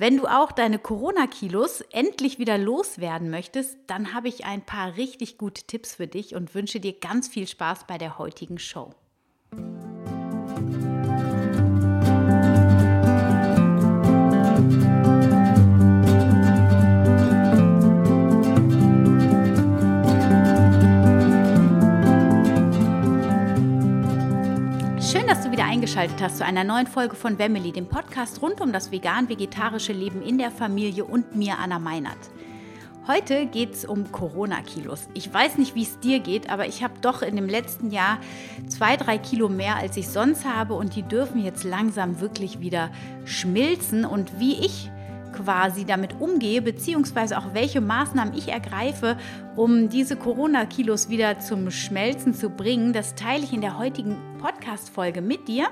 Wenn du auch deine Corona-Kilos endlich wieder loswerden möchtest, dann habe ich ein paar richtig gute Tipps für dich und wünsche dir ganz viel Spaß bei der heutigen Show. Eingeschaltet hast zu einer neuen Folge von Wemmeli, dem Podcast rund um das vegan-vegetarische Leben in der Familie und mir, Anna Meinert. Heute geht es um Corona-Kilos. Ich weiß nicht, wie es dir geht, aber ich habe doch in dem letzten Jahr zwei, drei Kilo mehr, als ich sonst habe und die dürfen jetzt langsam wirklich wieder schmilzen. Und wie ich quasi damit umgehe, beziehungsweise auch welche Maßnahmen ich ergreife, um diese Corona-Kilos wieder zum Schmelzen zu bringen, das teile ich in der heutigen Podcast-Folge mit dir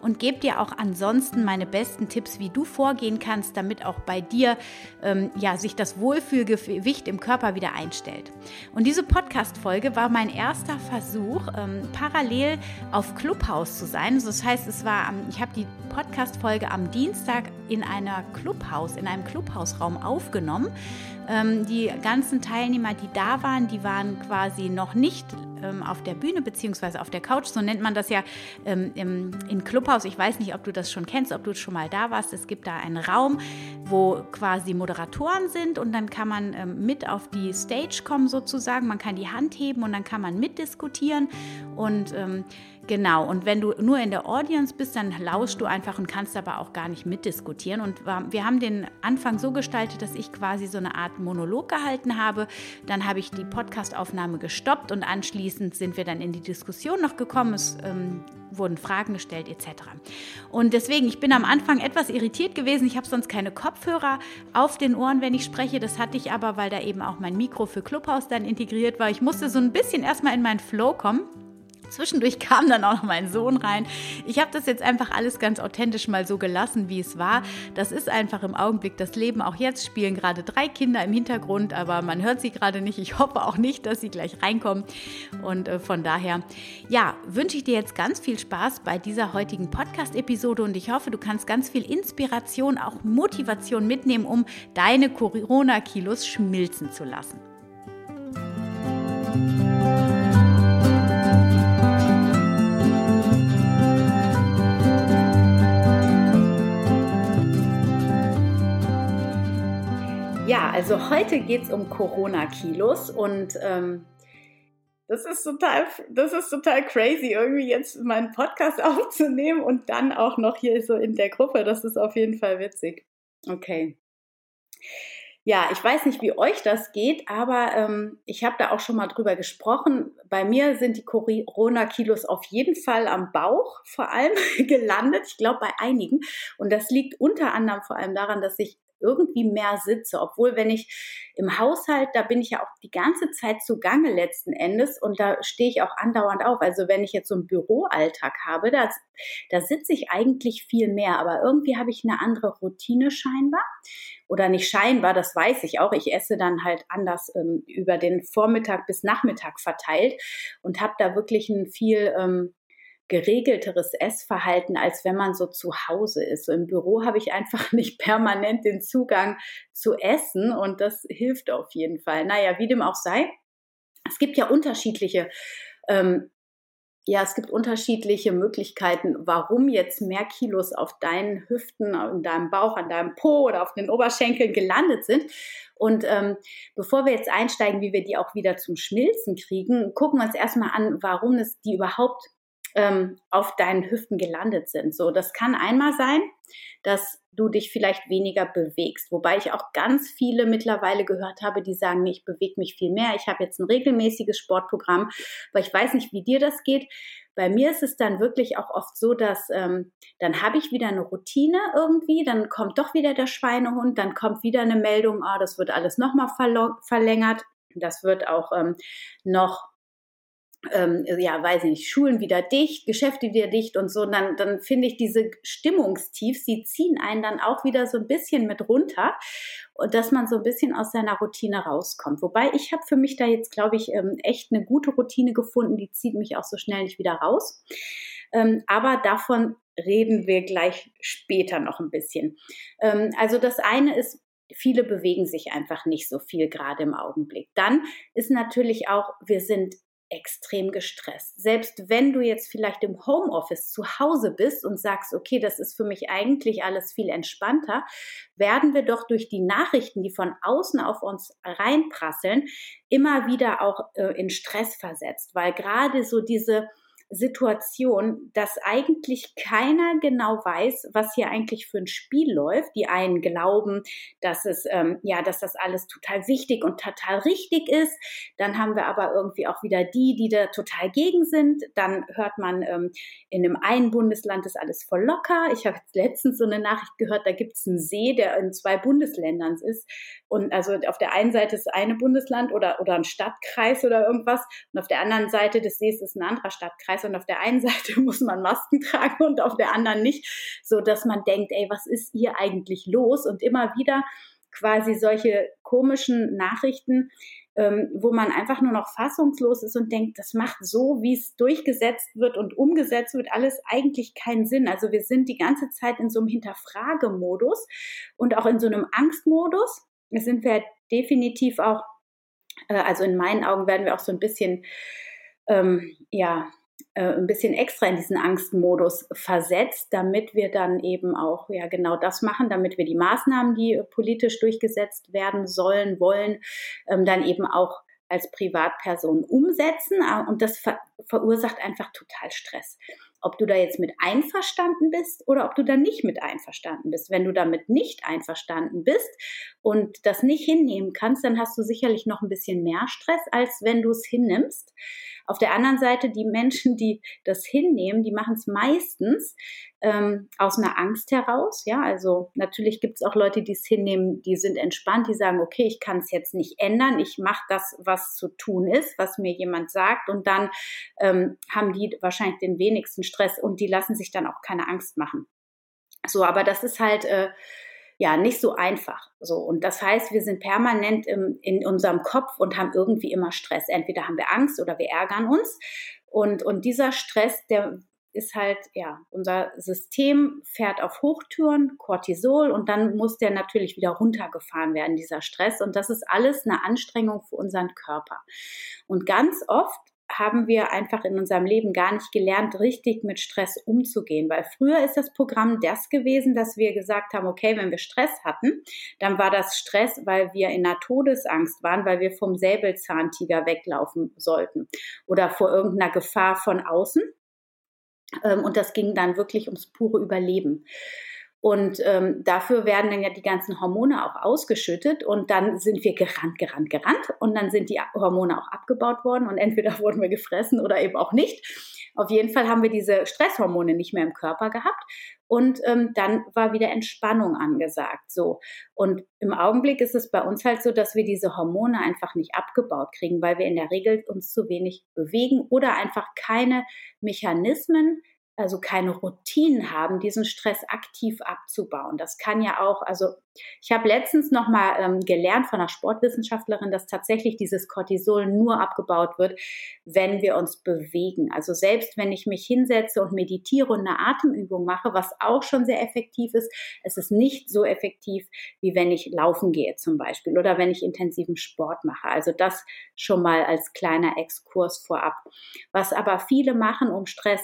und gebe dir auch ansonsten meine besten Tipps, wie du vorgehen kannst, damit auch bei dir ähm, ja, sich das Wohlfühlgewicht im Körper wieder einstellt. Und diese Podcast-Folge war mein erster Versuch, ähm, parallel auf Clubhouse zu sein. Also das heißt, es war, ich habe die Podcast-Folge am Dienstag in einer Clubhouse, in einem Clubhausraum aufgenommen. Ähm, die ganzen Teilnehmer, die da waren, die waren quasi noch nicht ähm, auf der Bühne beziehungsweise auf der Couch, so nennt man das ja ähm, im, in Clubhaus. Ich weiß nicht, ob du das schon kennst, ob du schon mal da warst. Es gibt da einen Raum, wo quasi Moderatoren sind und dann kann man ähm, mit auf die Stage kommen sozusagen. Man kann die Hand heben und dann kann man mitdiskutieren und ähm, Genau, und wenn du nur in der Audience bist, dann lauschst du einfach und kannst aber auch gar nicht mitdiskutieren. Und wir haben den Anfang so gestaltet, dass ich quasi so eine Art Monolog gehalten habe. Dann habe ich die Podcastaufnahme gestoppt und anschließend sind wir dann in die Diskussion noch gekommen. Es ähm, wurden Fragen gestellt etc. Und deswegen, ich bin am Anfang etwas irritiert gewesen. Ich habe sonst keine Kopfhörer auf den Ohren, wenn ich spreche. Das hatte ich aber, weil da eben auch mein Mikro für Clubhouse dann integriert war. Ich musste so ein bisschen erstmal in meinen Flow kommen. Zwischendurch kam dann auch noch mein Sohn rein. Ich habe das jetzt einfach alles ganz authentisch mal so gelassen, wie es war. Das ist einfach im Augenblick das Leben. Auch jetzt spielen gerade drei Kinder im Hintergrund, aber man hört sie gerade nicht. Ich hoffe auch nicht, dass sie gleich reinkommen. Und äh, von daher, ja, wünsche ich dir jetzt ganz viel Spaß bei dieser heutigen Podcast-Episode und ich hoffe, du kannst ganz viel Inspiration, auch Motivation mitnehmen, um deine Corona-Kilos schmilzen zu lassen. Also heute geht es um Corona-Kilos und ähm, das ist total, das ist total crazy, irgendwie jetzt meinen Podcast aufzunehmen und dann auch noch hier so in der Gruppe. Das ist auf jeden Fall witzig. Okay. Ja, ich weiß nicht, wie euch das geht, aber ähm, ich habe da auch schon mal drüber gesprochen. Bei mir sind die Corona-Kilos auf jeden Fall am Bauch vor allem gelandet. Ich glaube bei einigen. Und das liegt unter anderem vor allem daran, dass ich irgendwie mehr sitze. Obwohl, wenn ich im Haushalt, da bin ich ja auch die ganze Zeit zugange letzten Endes und da stehe ich auch andauernd auf. Also wenn ich jetzt so einen Büroalltag habe, da, da sitze ich eigentlich viel mehr, aber irgendwie habe ich eine andere Routine scheinbar. Oder nicht scheinbar, das weiß ich auch. Ich esse dann halt anders ähm, über den Vormittag bis Nachmittag verteilt und habe da wirklich ein viel ähm, geregelteres Essverhalten, als wenn man so zu Hause ist. So im Büro habe ich einfach nicht permanent den Zugang zu Essen und das hilft auf jeden Fall. Naja, wie dem auch sei, es gibt ja unterschiedliche ähm, ja, es gibt unterschiedliche Möglichkeiten, warum jetzt mehr Kilos auf deinen Hüften, in deinem Bauch, an deinem Po oder auf den Oberschenkeln gelandet sind. Und ähm, bevor wir jetzt einsteigen, wie wir die auch wieder zum Schmilzen kriegen, gucken wir uns erstmal an, warum es die überhaupt ähm, auf deinen Hüften gelandet sind. So, das kann einmal sein, dass du dich vielleicht weniger bewegst. Wobei ich auch ganz viele mittlerweile gehört habe, die sagen, ich bewege mich viel mehr. Ich habe jetzt ein regelmäßiges Sportprogramm, weil ich weiß nicht, wie dir das geht. Bei mir ist es dann wirklich auch oft so, dass ähm, dann habe ich wieder eine Routine irgendwie, dann kommt doch wieder der Schweinehund, dann kommt wieder eine Meldung, ah, das wird alles nochmal verlängert. Das wird auch ähm, noch ähm, ja, weiß ich nicht, Schulen wieder dicht, Geschäfte wieder dicht und so, dann, dann finde ich diese Stimmungstief, sie ziehen einen dann auch wieder so ein bisschen mit runter und dass man so ein bisschen aus seiner Routine rauskommt. Wobei ich habe für mich da jetzt, glaube ich, ähm, echt eine gute Routine gefunden, die zieht mich auch so schnell nicht wieder raus. Ähm, aber davon reden wir gleich später noch ein bisschen. Ähm, also das eine ist, viele bewegen sich einfach nicht so viel gerade im Augenblick. Dann ist natürlich auch, wir sind extrem gestresst. Selbst wenn du jetzt vielleicht im Homeoffice zu Hause bist und sagst, okay, das ist für mich eigentlich alles viel entspannter, werden wir doch durch die Nachrichten, die von außen auf uns reinprasseln, immer wieder auch äh, in Stress versetzt, weil gerade so diese Situation, dass eigentlich keiner genau weiß, was hier eigentlich für ein Spiel läuft. Die einen glauben, dass es ähm, ja, dass das alles total wichtig und total richtig ist. Dann haben wir aber irgendwie auch wieder die, die da total gegen sind. Dann hört man ähm, in einem einen Bundesland ist alles voll locker. Ich habe letztens so eine Nachricht gehört, da gibt es einen See, der in zwei Bundesländern ist. Und also auf der einen Seite ist eine Bundesland oder, oder ein Stadtkreis oder irgendwas. Und auf der anderen Seite des Sees ist ein anderer Stadtkreis und auf der einen Seite muss man Masken tragen und auf der anderen nicht, so dass man denkt, ey, was ist hier eigentlich los? Und immer wieder quasi solche komischen Nachrichten, ähm, wo man einfach nur noch fassungslos ist und denkt, das macht so, wie es durchgesetzt wird und umgesetzt wird, alles eigentlich keinen Sinn. Also wir sind die ganze Zeit in so einem Hinterfragemodus und auch in so einem Angstmodus. Das sind wir definitiv auch, äh, also in meinen Augen werden wir auch so ein bisschen, ähm, ja, äh, ein bisschen extra in diesen Angstmodus versetzt, damit wir dann eben auch ja genau das machen, damit wir die Maßnahmen, die politisch durchgesetzt werden sollen, wollen, ähm, dann eben auch als Privatperson umsetzen. Äh, und das ver verursacht einfach total Stress ob du da jetzt mit einverstanden bist oder ob du da nicht mit einverstanden bist. Wenn du damit nicht einverstanden bist und das nicht hinnehmen kannst, dann hast du sicherlich noch ein bisschen mehr Stress, als wenn du es hinnimmst. Auf der anderen Seite, die Menschen, die das hinnehmen, die machen es meistens ähm, aus einer Angst heraus. Ja, also natürlich gibt es auch Leute, die es hinnehmen, die sind entspannt, die sagen, okay, ich kann es jetzt nicht ändern, ich mache das, was zu tun ist, was mir jemand sagt, und dann ähm, haben die wahrscheinlich den wenigsten Stress und die lassen sich dann auch keine Angst machen. So, aber das ist halt äh, ja nicht so einfach. So und das heißt, wir sind permanent im, in unserem Kopf und haben irgendwie immer Stress. Entweder haben wir Angst oder wir ärgern uns. Und, und dieser Stress, der ist halt, ja, unser System fährt auf Hochtouren, Cortisol und dann muss der natürlich wieder runtergefahren werden, dieser Stress. Und das ist alles eine Anstrengung für unseren Körper. Und ganz oft haben wir einfach in unserem Leben gar nicht gelernt, richtig mit Stress umzugehen. Weil früher ist das Programm das gewesen, dass wir gesagt haben, okay, wenn wir Stress hatten, dann war das Stress, weil wir in einer Todesangst waren, weil wir vom Säbelzahntiger weglaufen sollten oder vor irgendeiner Gefahr von außen. Ähm, und das ging dann wirklich ums pure Überleben. Und ähm, dafür werden dann ja die ganzen Hormone auch ausgeschüttet und dann sind wir gerannt, gerannt, gerannt und dann sind die Hormone auch abgebaut worden und entweder wurden wir gefressen oder eben auch nicht. Auf jeden Fall haben wir diese Stresshormone nicht mehr im Körper gehabt und ähm, dann war wieder Entspannung angesagt. So und im Augenblick ist es bei uns halt so, dass wir diese Hormone einfach nicht abgebaut kriegen, weil wir in der Regel uns zu wenig bewegen oder einfach keine Mechanismen also keine Routinen haben, diesen Stress aktiv abzubauen. Das kann ja auch, also ich habe letztens noch mal ähm, gelernt von einer Sportwissenschaftlerin, dass tatsächlich dieses Cortisol nur abgebaut wird, wenn wir uns bewegen. Also selbst wenn ich mich hinsetze und meditiere und eine Atemübung mache, was auch schon sehr effektiv ist, es ist nicht so effektiv, wie wenn ich laufen gehe zum Beispiel oder wenn ich intensiven Sport mache. Also das schon mal als kleiner Exkurs vorab. Was aber viele machen, um Stress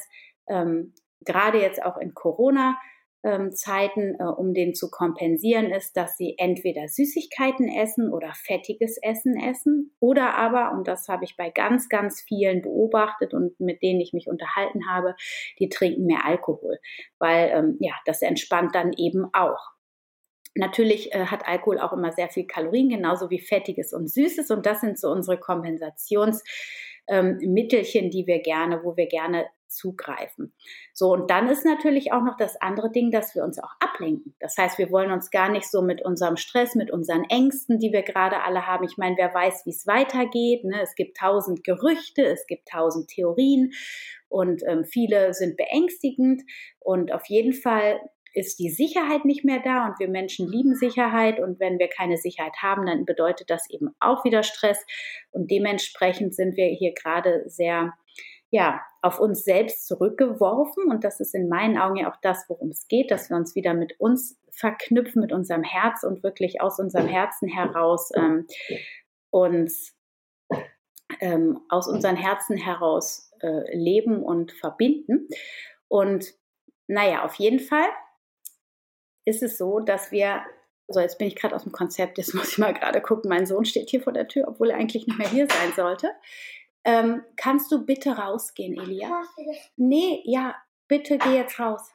ähm, gerade jetzt auch in Corona, ähm, Zeiten, äh, um den zu kompensieren, ist, dass sie entweder Süßigkeiten essen oder fettiges Essen essen oder aber, und das habe ich bei ganz, ganz vielen beobachtet und mit denen ich mich unterhalten habe, die trinken mehr Alkohol, weil ähm, ja, das entspannt dann eben auch. Natürlich äh, hat Alkohol auch immer sehr viel Kalorien, genauso wie fettiges und süßes und das sind so unsere Kompensationsmittelchen, ähm, die wir gerne, wo wir gerne zugreifen. So, und dann ist natürlich auch noch das andere Ding, dass wir uns auch ablenken. Das heißt, wir wollen uns gar nicht so mit unserem Stress, mit unseren Ängsten, die wir gerade alle haben. Ich meine, wer weiß, wie es weitergeht. Ne? Es gibt tausend Gerüchte, es gibt tausend Theorien und ähm, viele sind beängstigend. Und auf jeden Fall ist die Sicherheit nicht mehr da und wir Menschen lieben Sicherheit und wenn wir keine Sicherheit haben, dann bedeutet das eben auch wieder Stress und dementsprechend sind wir hier gerade sehr ja, auf uns selbst zurückgeworfen. Und das ist in meinen Augen ja auch das, worum es geht, dass wir uns wieder mit uns verknüpfen, mit unserem Herz und wirklich aus unserem Herzen heraus ähm, uns ähm, aus unseren Herzen heraus äh, leben und verbinden. Und naja, auf jeden Fall ist es so, dass wir, so jetzt bin ich gerade aus dem Konzept, jetzt muss ich mal gerade gucken, mein Sohn steht hier vor der Tür, obwohl er eigentlich nicht mehr hier sein sollte. Ähm, kannst du bitte rausgehen, Elia? Nee, ja, bitte geh jetzt raus.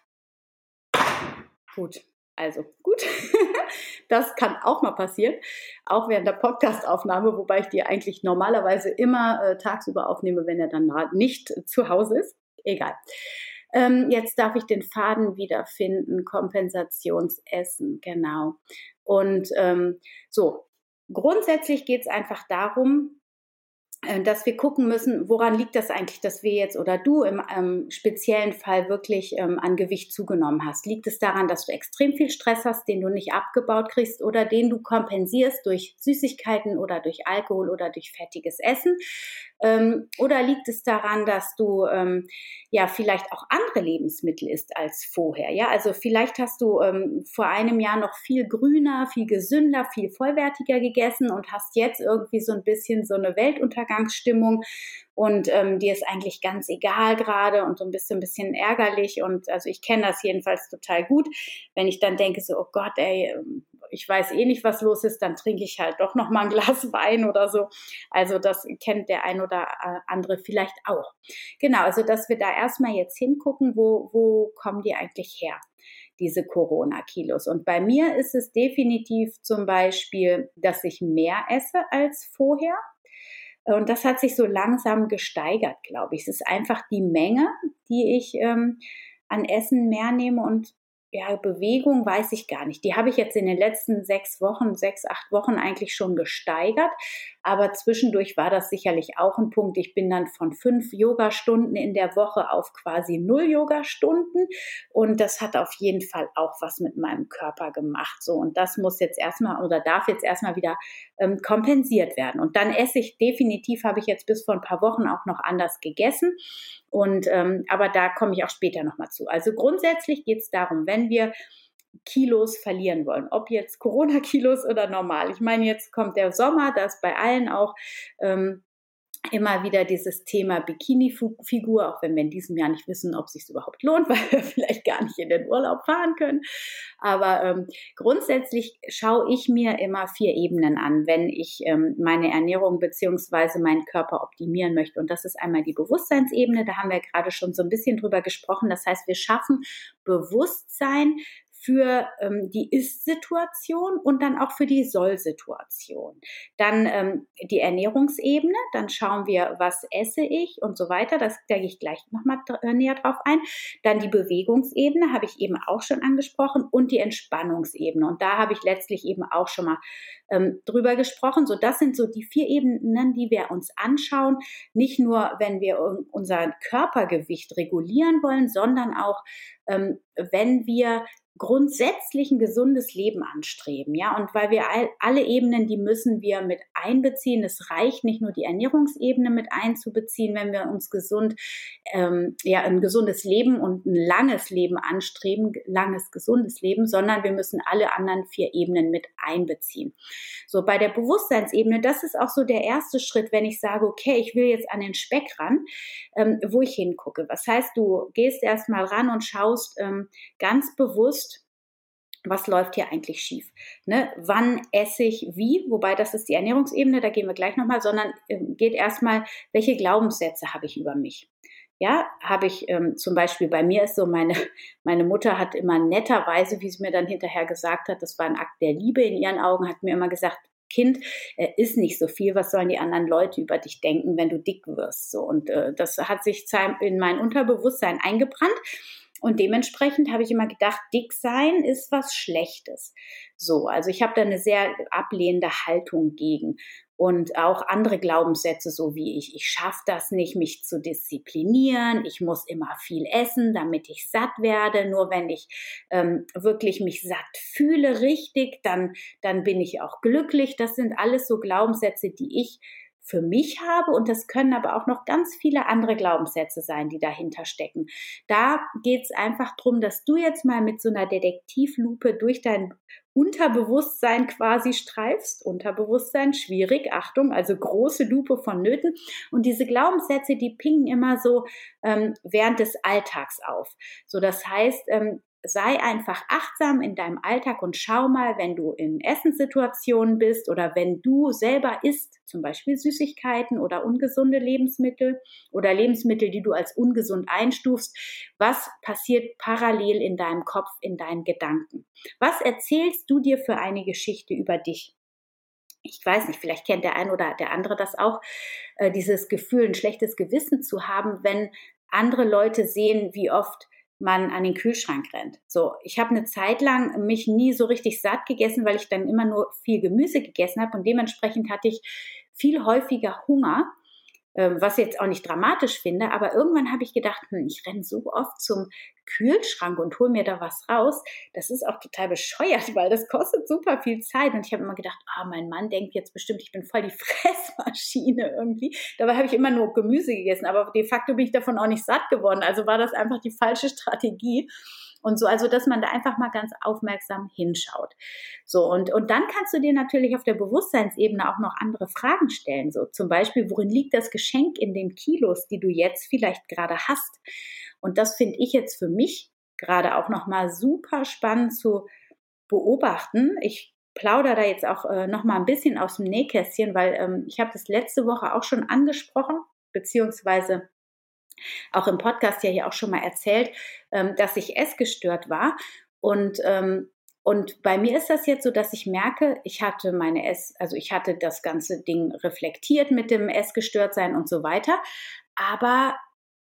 Gut, also gut. das kann auch mal passieren, auch während der Podcastaufnahme, wobei ich die eigentlich normalerweise immer äh, tagsüber aufnehme, wenn er dann nicht zu Hause ist. Egal. Ähm, jetzt darf ich den Faden wiederfinden, Kompensationsessen, genau. Und ähm, so, grundsätzlich geht es einfach darum, dass wir gucken müssen, woran liegt das eigentlich, dass wir jetzt oder du im ähm, speziellen Fall wirklich ähm, an Gewicht zugenommen hast? Liegt es daran, dass du extrem viel Stress hast, den du nicht abgebaut kriegst oder den du kompensierst durch Süßigkeiten oder durch Alkohol oder durch fettiges Essen? Ähm, oder liegt es daran, dass du ähm, ja vielleicht auch andere Lebensmittel isst als vorher? Ja, also vielleicht hast du ähm, vor einem Jahr noch viel grüner, viel gesünder, viel vollwertiger gegessen und hast jetzt irgendwie so ein bisschen so eine Weltuntergangsstimmung und ähm, dir ist eigentlich ganz egal gerade und so ein bisschen, ein bisschen ärgerlich und also ich kenne das jedenfalls total gut, wenn ich dann denke so, oh Gott, ey, ich weiß eh nicht, was los ist, dann trinke ich halt doch noch mal ein Glas Wein oder so. Also das kennt der ein oder äh, andere vielleicht auch. Genau, also dass wir da erstmal jetzt hingucken, wo, wo kommen die eigentlich her? diese Corona-Kilos. Und bei mir ist es definitiv zum Beispiel, dass ich mehr esse als vorher. Und das hat sich so langsam gesteigert, glaube ich. Es ist einfach die Menge, die ich ähm, an Essen mehr nehme und ja, Bewegung weiß ich gar nicht. Die habe ich jetzt in den letzten sechs Wochen, sechs, acht Wochen eigentlich schon gesteigert. Aber zwischendurch war das sicherlich auch ein Punkt. Ich bin dann von fünf Yogastunden in der Woche auf quasi null Yogastunden. Und das hat auf jeden Fall auch was mit meinem Körper gemacht. So. Und das muss jetzt erstmal oder darf jetzt erstmal wieder ähm, kompensiert werden. Und dann esse ich definitiv, habe ich jetzt bis vor ein paar Wochen auch noch anders gegessen. Und ähm, aber da komme ich auch später nochmal zu. Also grundsätzlich geht es darum, wenn wir Kilos verlieren wollen, ob jetzt Corona-Kilos oder normal. Ich meine, jetzt kommt der Sommer, da ist bei allen auch ähm, immer wieder dieses Thema Bikini-Figur, auch wenn wir in diesem Jahr nicht wissen, ob es sich überhaupt lohnt, weil wir vielleicht gar nicht in den Urlaub fahren können. Aber ähm, grundsätzlich schaue ich mir immer vier Ebenen an, wenn ich ähm, meine Ernährung beziehungsweise meinen Körper optimieren möchte. Und das ist einmal die Bewusstseinsebene, da haben wir gerade schon so ein bisschen drüber gesprochen. Das heißt, wir schaffen Bewusstsein für ähm, die Ist-Situation und dann auch für die Soll-Situation. Dann ähm, die Ernährungsebene, dann schauen wir, was esse ich und so weiter. Das da gehe ich gleich nochmal äh, näher drauf ein. Dann die Bewegungsebene, habe ich eben auch schon angesprochen, und die Entspannungsebene. Und da habe ich letztlich eben auch schon mal ähm, drüber gesprochen. So, das sind so die vier Ebenen, die wir uns anschauen. Nicht nur, wenn wir unser Körpergewicht regulieren wollen, sondern auch, ähm, wenn wir grundsätzlich ein gesundes Leben anstreben, ja, und weil wir all, alle Ebenen, die müssen wir mit einbeziehen. Es reicht nicht nur die Ernährungsebene mit einzubeziehen, wenn wir uns gesund, ähm, ja, ein gesundes Leben und ein langes Leben anstreben, langes gesundes Leben, sondern wir müssen alle anderen vier Ebenen mit einbeziehen. So bei der Bewusstseinsebene, das ist auch so der erste Schritt, wenn ich sage, okay, ich will jetzt an den Speck ran, ähm, wo ich hingucke. Was heißt, du gehst erstmal ran und schaust ähm, ganz bewusst was läuft hier eigentlich schief? Ne? Wann esse ich wie? Wobei das ist die Ernährungsebene, da gehen wir gleich nochmal, sondern äh, geht erstmal, welche Glaubenssätze habe ich über mich? Ja, habe ich ähm, zum Beispiel bei mir ist so, meine, meine Mutter hat immer netterweise, wie sie mir dann hinterher gesagt hat, das war ein Akt der Liebe in ihren Augen, hat mir immer gesagt, Kind, äh, ist nicht so viel, was sollen die anderen Leute über dich denken, wenn du dick wirst? So, und äh, das hat sich in mein Unterbewusstsein eingebrannt. Und dementsprechend habe ich immer gedacht, dick sein ist was Schlechtes. So, also ich habe da eine sehr ablehnende Haltung gegen. Und auch andere Glaubenssätze, so wie ich, ich schaffe das nicht, mich zu disziplinieren, ich muss immer viel essen, damit ich satt werde. Nur wenn ich ähm, wirklich mich satt fühle, richtig, dann, dann bin ich auch glücklich. Das sind alles so Glaubenssätze, die ich für mich habe und das können aber auch noch ganz viele andere Glaubenssätze sein, die dahinter stecken. Da geht es einfach darum, dass du jetzt mal mit so einer Detektivlupe durch dein Unterbewusstsein quasi streifst. Unterbewusstsein, schwierig, Achtung, also große Lupe von Nöten. Und diese Glaubenssätze, die pingen immer so ähm, während des Alltags auf. So, das heißt, ähm, sei einfach achtsam in deinem Alltag und schau mal, wenn du in Essenssituationen bist oder wenn du selber isst, zum Beispiel Süßigkeiten oder ungesunde Lebensmittel oder Lebensmittel, die du als ungesund einstufst, was passiert parallel in deinem Kopf, in deinen Gedanken? Was erzählst du dir für eine Geschichte über dich? ich weiß nicht, vielleicht kennt der ein oder der andere das auch, äh, dieses Gefühl, ein schlechtes Gewissen zu haben, wenn andere Leute sehen, wie oft man an den Kühlschrank rennt. So, ich habe eine Zeit lang mich nie so richtig satt gegessen, weil ich dann immer nur viel Gemüse gegessen habe und dementsprechend hatte ich viel häufiger Hunger was ich jetzt auch nicht dramatisch finde, aber irgendwann habe ich gedacht, hm, ich renne so oft zum Kühlschrank und hole mir da was raus. Das ist auch total bescheuert, weil das kostet super viel Zeit. Und ich habe immer gedacht, ah, mein Mann denkt jetzt bestimmt, ich bin voll die Fressmaschine irgendwie. Dabei habe ich immer nur Gemüse gegessen, aber de facto bin ich davon auch nicht satt geworden. Also war das einfach die falsche Strategie und so, also dass man da einfach mal ganz aufmerksam hinschaut. So, und, und dann kannst du dir natürlich auf der Bewusstseinsebene auch noch andere Fragen stellen. So zum Beispiel, worin liegt das Geschenk in den Kilos, die du jetzt vielleicht gerade hast? Und das finde ich jetzt für mich gerade auch nochmal super spannend zu beobachten. Ich plaudere da jetzt auch äh, noch mal ein bisschen aus dem Nähkästchen, weil ähm, ich habe das letzte Woche auch schon angesprochen, beziehungsweise auch im Podcast ja hier auch schon mal erzählt, ähm, dass ich essgestört war. Und, ähm, und bei mir ist das jetzt so, dass ich merke, ich hatte meine Ess, also ich hatte das ganze Ding reflektiert mit dem Essgestörtsein und so weiter. Aber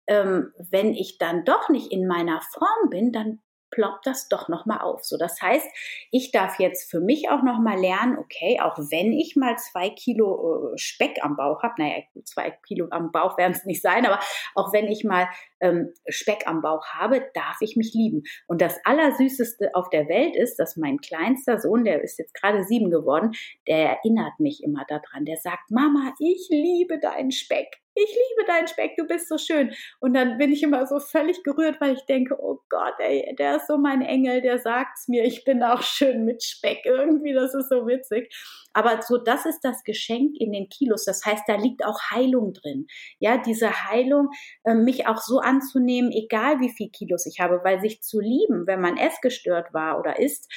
ähm, wenn ich dann doch nicht in meiner Form bin, dann ploppt das doch nochmal auf. So, das heißt, ich darf jetzt für mich auch nochmal lernen, okay, auch wenn ich mal zwei Kilo äh, Speck am Bauch habe, naja, zwei Kilo am Bauch werden es nicht sein, aber auch wenn ich mal ähm, Speck am Bauch habe, darf ich mich lieben. Und das Allersüßeste auf der Welt ist, dass mein kleinster Sohn, der ist jetzt gerade sieben geworden, der erinnert mich immer daran. Der sagt, Mama, ich liebe deinen Speck ich liebe deinen Speck, du bist so schön. Und dann bin ich immer so völlig gerührt, weil ich denke, oh Gott, ey, der ist so mein Engel, der sagt's mir, ich bin auch schön mit Speck. Irgendwie, das ist so witzig. Aber so, das ist das Geschenk in den Kilos. Das heißt, da liegt auch Heilung drin. Ja, diese Heilung, äh, mich auch so anzunehmen, egal wie viel Kilos ich habe, weil sich zu lieben, wenn man essgestört war oder ist,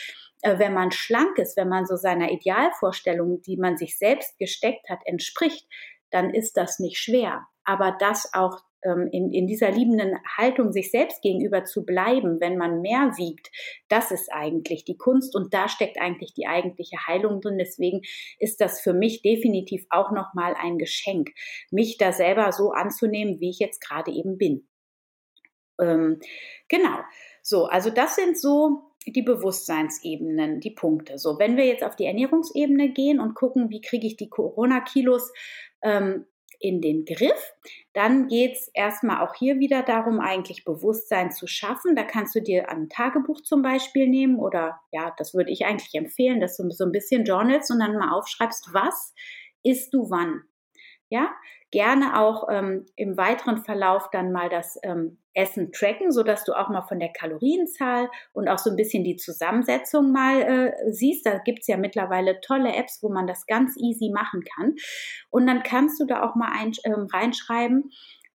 äh, wenn man schlank ist, wenn man so seiner Idealvorstellung, die man sich selbst gesteckt hat, entspricht, dann ist das nicht schwer. Aber das auch ähm, in, in dieser liebenden Haltung sich selbst gegenüber zu bleiben, wenn man mehr wiegt, das ist eigentlich die Kunst und da steckt eigentlich die eigentliche Heilung drin. Deswegen ist das für mich definitiv auch nochmal ein Geschenk, mich da selber so anzunehmen, wie ich jetzt gerade eben bin. Ähm, genau. So, also das sind so die Bewusstseinsebenen, die Punkte. So, wenn wir jetzt auf die Ernährungsebene gehen und gucken, wie kriege ich die Corona-Kilos ähm, in den Griff. Dann geht es erstmal auch hier wieder darum, eigentlich Bewusstsein zu schaffen. Da kannst du dir ein Tagebuch zum Beispiel nehmen oder ja, das würde ich eigentlich empfehlen, dass du so ein bisschen journalst und dann mal aufschreibst, was isst du wann. Ja, gerne auch ähm, im weiteren Verlauf dann mal das ähm, Essen tracken, so dass du auch mal von der Kalorienzahl und auch so ein bisschen die Zusammensetzung mal äh, siehst. Da gibt's ja mittlerweile tolle Apps, wo man das ganz easy machen kann. Und dann kannst du da auch mal ein, ähm, reinschreiben,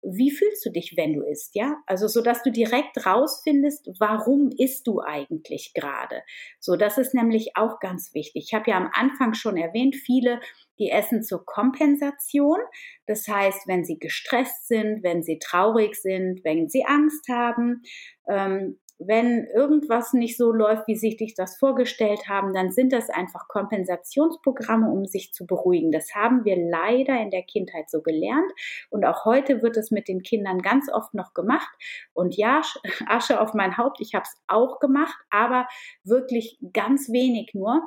wie fühlst du dich, wenn du isst, ja? Also so, dass du direkt rausfindest, warum isst du eigentlich gerade? So, das ist nämlich auch ganz wichtig. Ich habe ja am Anfang schon erwähnt, viele, die essen zur Kompensation. Das heißt, wenn sie gestresst sind, wenn sie traurig sind, wenn sie Angst haben, ähm, wenn irgendwas nicht so läuft, wie sich dich das vorgestellt haben, dann sind das einfach Kompensationsprogramme, um sich zu beruhigen. Das haben wir leider in der Kindheit so gelernt und auch heute wird es mit den Kindern ganz oft noch gemacht. Und ja, Asche auf mein Haupt, ich habe es auch gemacht, aber wirklich ganz wenig nur.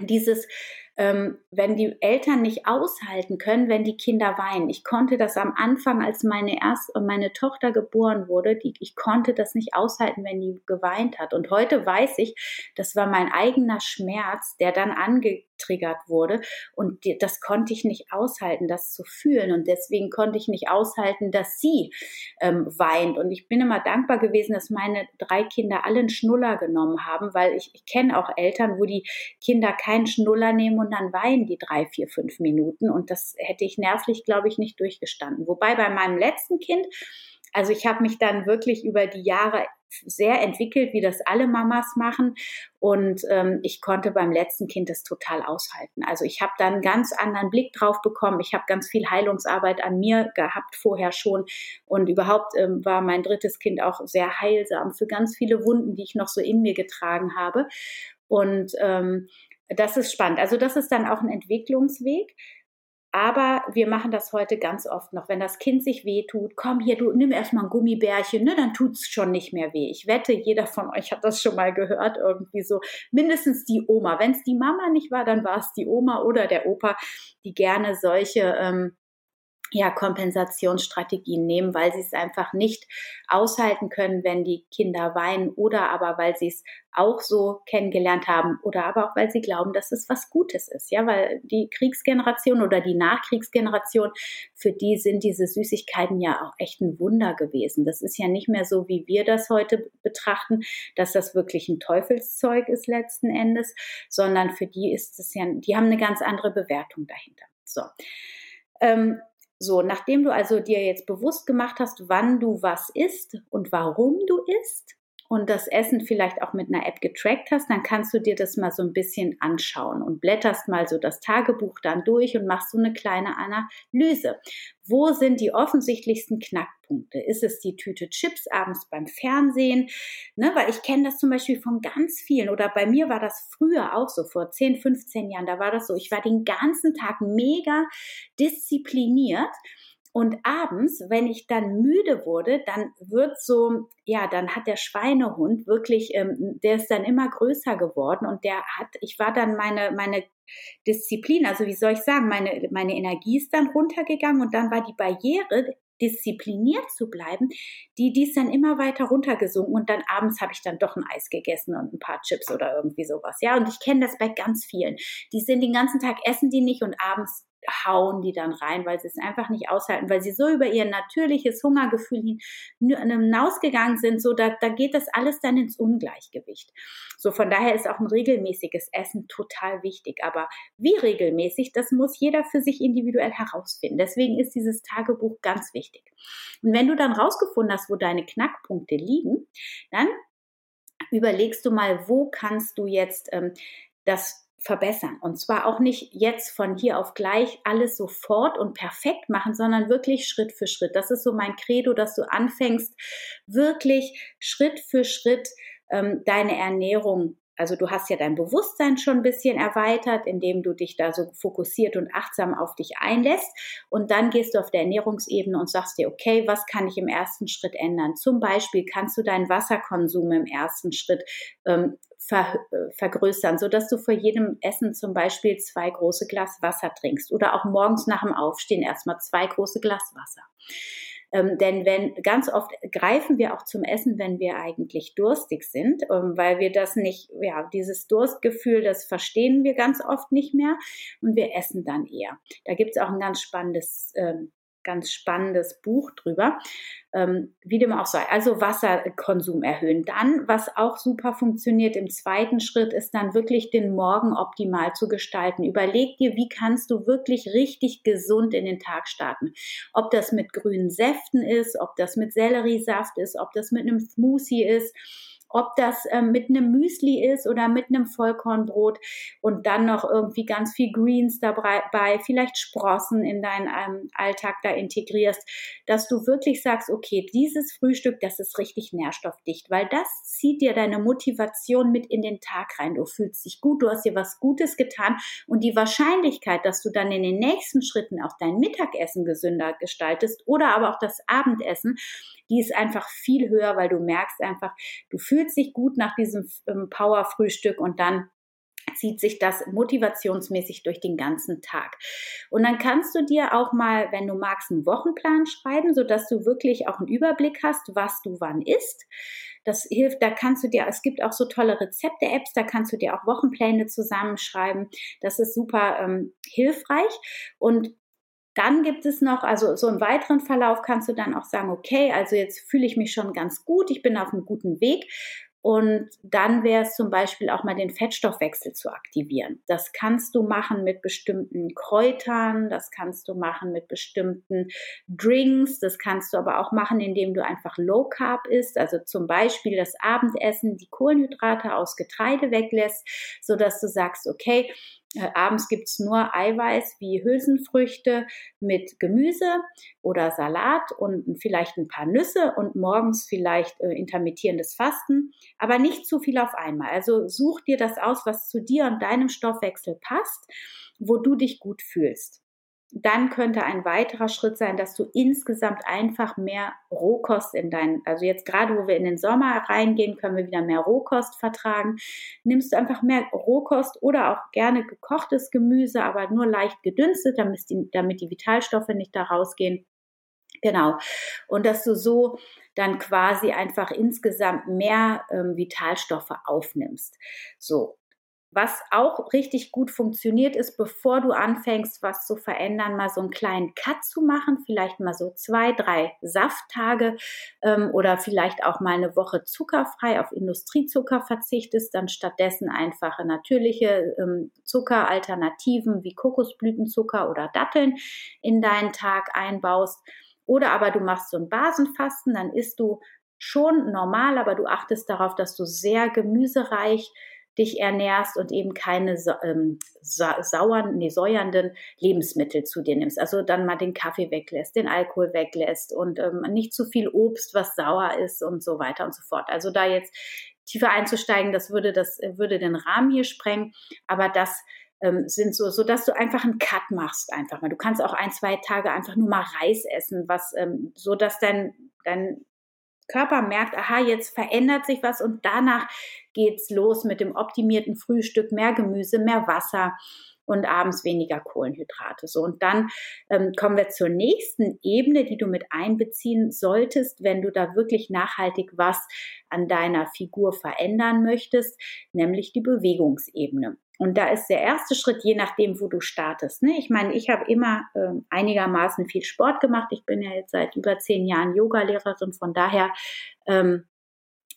Dieses ähm, wenn die Eltern nicht aushalten können, wenn die Kinder weinen. Ich konnte das am Anfang, als meine erste, meine Tochter geboren wurde, die, ich konnte das nicht aushalten, wenn die geweint hat. Und heute weiß ich, das war mein eigener Schmerz, der dann angetriggert wurde. Und das konnte ich nicht aushalten, das zu fühlen. Und deswegen konnte ich nicht aushalten, dass sie ähm, weint. Und ich bin immer dankbar gewesen, dass meine drei Kinder alle einen Schnuller genommen haben, weil ich, ich kenne auch Eltern, wo die Kinder keinen Schnuller nehmen und dann weinen die drei, vier, fünf Minuten. Und das hätte ich nervlich, glaube ich, nicht durchgestanden. Wobei bei meinem letzten Kind, also ich habe mich dann wirklich über die Jahre sehr entwickelt, wie das alle Mamas machen. Und ähm, ich konnte beim letzten Kind das total aushalten. Also ich habe da einen ganz anderen Blick drauf bekommen. Ich habe ganz viel Heilungsarbeit an mir gehabt vorher schon. Und überhaupt ähm, war mein drittes Kind auch sehr heilsam für ganz viele Wunden, die ich noch so in mir getragen habe. Und ähm, das ist spannend. Also das ist dann auch ein Entwicklungsweg. Aber wir machen das heute ganz oft noch, wenn das Kind sich weh tut, komm hier, du nimm erstmal ein Gummibärchen, ne, dann tut's schon nicht mehr weh. Ich wette, jeder von euch hat das schon mal gehört, irgendwie so. Mindestens die Oma. Wenn es die Mama nicht war, dann war es die Oma oder der Opa, die gerne solche ähm, ja, Kompensationsstrategien nehmen, weil sie es einfach nicht aushalten können, wenn die Kinder weinen oder aber weil sie es auch so kennengelernt haben oder aber auch weil sie glauben, dass es was Gutes ist, ja, weil die Kriegsgeneration oder die Nachkriegsgeneration, für die sind diese Süßigkeiten ja auch echt ein Wunder gewesen. Das ist ja nicht mehr so, wie wir das heute betrachten, dass das wirklich ein Teufelszeug ist letzten Endes, sondern für die ist es ja, die haben eine ganz andere Bewertung dahinter. So. Ähm, so, nachdem du also dir jetzt bewusst gemacht hast, wann du was isst und warum du isst, und das Essen vielleicht auch mit einer App getrackt hast, dann kannst du dir das mal so ein bisschen anschauen und blätterst mal so das Tagebuch dann durch und machst so eine kleine Analyse. Wo sind die offensichtlichsten Knackpunkte? Ist es die Tüte Chips abends beim Fernsehen? Ne, weil ich kenne das zum Beispiel von ganz vielen oder bei mir war das früher auch so, vor 10, 15 Jahren, da war das so. Ich war den ganzen Tag mega diszipliniert und abends, wenn ich dann müde wurde, dann wird so, ja, dann hat der Schweinehund wirklich, ähm, der ist dann immer größer geworden und der hat, ich war dann meine, meine Disziplin, also wie soll ich sagen, meine, meine Energie ist dann runtergegangen und dann war die Barriere, diszipliniert zu bleiben, die, die ist dann immer weiter runtergesunken und dann abends habe ich dann doch ein Eis gegessen und ein paar Chips oder irgendwie sowas. Ja, und ich kenne das bei ganz vielen. Die sind den ganzen Tag essen die nicht und abends hauen die dann rein, weil sie es einfach nicht aushalten, weil sie so über ihr natürliches Hungergefühl hinausgegangen sind, so da, da geht das alles dann ins Ungleichgewicht. So von daher ist auch ein regelmäßiges Essen total wichtig. Aber wie regelmäßig, das muss jeder für sich individuell herausfinden. Deswegen ist dieses Tagebuch ganz wichtig. Und wenn du dann rausgefunden hast, wo deine Knackpunkte liegen, dann überlegst du mal, wo kannst du jetzt ähm, das verbessern. Und zwar auch nicht jetzt von hier auf gleich alles sofort und perfekt machen, sondern wirklich Schritt für Schritt. Das ist so mein Credo, dass du anfängst, wirklich Schritt für Schritt ähm, deine Ernährung also du hast ja dein Bewusstsein schon ein bisschen erweitert, indem du dich da so fokussiert und achtsam auf dich einlässt. Und dann gehst du auf der Ernährungsebene und sagst dir, okay, was kann ich im ersten Schritt ändern? Zum Beispiel kannst du deinen Wasserkonsum im ersten Schritt ähm, ver, äh, vergrößern, so dass du vor jedem Essen zum Beispiel zwei große Glas Wasser trinkst oder auch morgens nach dem Aufstehen erstmal zwei große Glas Wasser. Ähm, denn wenn ganz oft greifen wir auch zum Essen, wenn wir eigentlich durstig sind, ähm, weil wir das nicht, ja, dieses Durstgefühl, das verstehen wir ganz oft nicht mehr und wir essen dann eher. Da gibt es auch ein ganz spannendes ähm, ganz spannendes Buch drüber, ähm, wie dem auch sei. Also Wasserkonsum erhöhen. Dann, was auch super funktioniert im zweiten Schritt, ist dann wirklich den Morgen optimal zu gestalten. Überleg dir, wie kannst du wirklich richtig gesund in den Tag starten. Ob das mit grünen Säften ist, ob das mit Selleriesaft ist, ob das mit einem Smoothie ist ob das ähm, mit einem Müsli ist oder mit einem Vollkornbrot und dann noch irgendwie ganz viel Greens dabei, vielleicht Sprossen in deinen ähm, Alltag da integrierst, dass du wirklich sagst, okay, dieses Frühstück, das ist richtig nährstoffdicht, weil das zieht dir deine Motivation mit in den Tag rein. Du fühlst dich gut, du hast dir was Gutes getan und die Wahrscheinlichkeit, dass du dann in den nächsten Schritten auch dein Mittagessen gesünder gestaltest oder aber auch das Abendessen, die ist einfach viel höher, weil du merkst einfach, du fühlst dich gut nach diesem ähm, Power-Frühstück und dann zieht sich das motivationsmäßig durch den ganzen Tag. Und dann kannst du dir auch mal, wenn du magst, einen Wochenplan schreiben, sodass du wirklich auch einen Überblick hast, was du wann isst. Das hilft, da kannst du dir, es gibt auch so tolle Rezepte-Apps, da kannst du dir auch Wochenpläne zusammenschreiben. Das ist super ähm, hilfreich. Und dann gibt es noch, also so im weiteren Verlauf kannst du dann auch sagen, okay, also jetzt fühle ich mich schon ganz gut, ich bin auf einem guten Weg. Und dann wäre es zum Beispiel auch mal den Fettstoffwechsel zu aktivieren. Das kannst du machen mit bestimmten Kräutern, das kannst du machen mit bestimmten Drinks, das kannst du aber auch machen, indem du einfach Low Carb isst, also zum Beispiel das Abendessen, die Kohlenhydrate aus Getreide weglässt, so dass du sagst, okay, äh, abends gibt's nur Eiweiß wie Hülsenfrüchte mit Gemüse oder Salat und vielleicht ein paar Nüsse und morgens vielleicht äh, intermittierendes Fasten, aber nicht zu viel auf einmal. Also such dir das aus, was zu dir und deinem Stoffwechsel passt, wo du dich gut fühlst dann könnte ein weiterer Schritt sein, dass du insgesamt einfach mehr Rohkost in deinen, also jetzt gerade wo wir in den Sommer reingehen, können wir wieder mehr Rohkost vertragen. Nimmst du einfach mehr Rohkost oder auch gerne gekochtes Gemüse, aber nur leicht gedünstet, damit die, damit die Vitalstoffe nicht da rausgehen. Genau. Und dass du so dann quasi einfach insgesamt mehr ähm, Vitalstoffe aufnimmst. So. Was auch richtig gut funktioniert, ist, bevor du anfängst, was zu verändern, mal so einen kleinen Cut zu machen, vielleicht mal so zwei, drei Safttage ähm, oder vielleicht auch mal eine Woche zuckerfrei auf Industriezucker verzichtest, dann stattdessen einfache natürliche ähm, Zuckeralternativen wie Kokosblütenzucker oder Datteln in deinen Tag einbaust. Oder aber du machst so ein Basenfasten, dann isst du schon normal, aber du achtest darauf, dass du sehr gemüsereich dich ernährst und eben keine ähm, sauern, nee, säuernden Lebensmittel zu dir nimmst. Also dann mal den Kaffee weglässt, den Alkohol weglässt und ähm, nicht zu viel Obst, was sauer ist und so weiter und so fort. Also da jetzt tiefer einzusteigen, das würde das würde den Rahmen hier sprengen, aber das ähm, sind so, so dass du einfach einen Cut machst einfach mal. Du kannst auch ein, zwei Tage einfach nur mal Reis essen, was ähm, so dass dein dein Körper merkt, aha, jetzt verändert sich was und danach geht's los mit dem optimierten Frühstück, mehr Gemüse, mehr Wasser und abends weniger Kohlenhydrate. So und dann ähm, kommen wir zur nächsten Ebene, die du mit einbeziehen solltest, wenn du da wirklich nachhaltig was an deiner Figur verändern möchtest, nämlich die Bewegungsebene. Und da ist der erste Schritt, je nachdem, wo du startest. Ne? Ich meine, ich habe immer äh, einigermaßen viel Sport gemacht. Ich bin ja jetzt seit über zehn Jahren Yogalehrerin. Von daher ähm,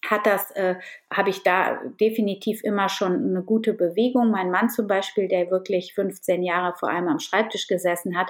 hat das, äh, habe ich da definitiv immer schon eine gute Bewegung. Mein Mann zum Beispiel, der wirklich 15 Jahre vor allem am Schreibtisch gesessen hat,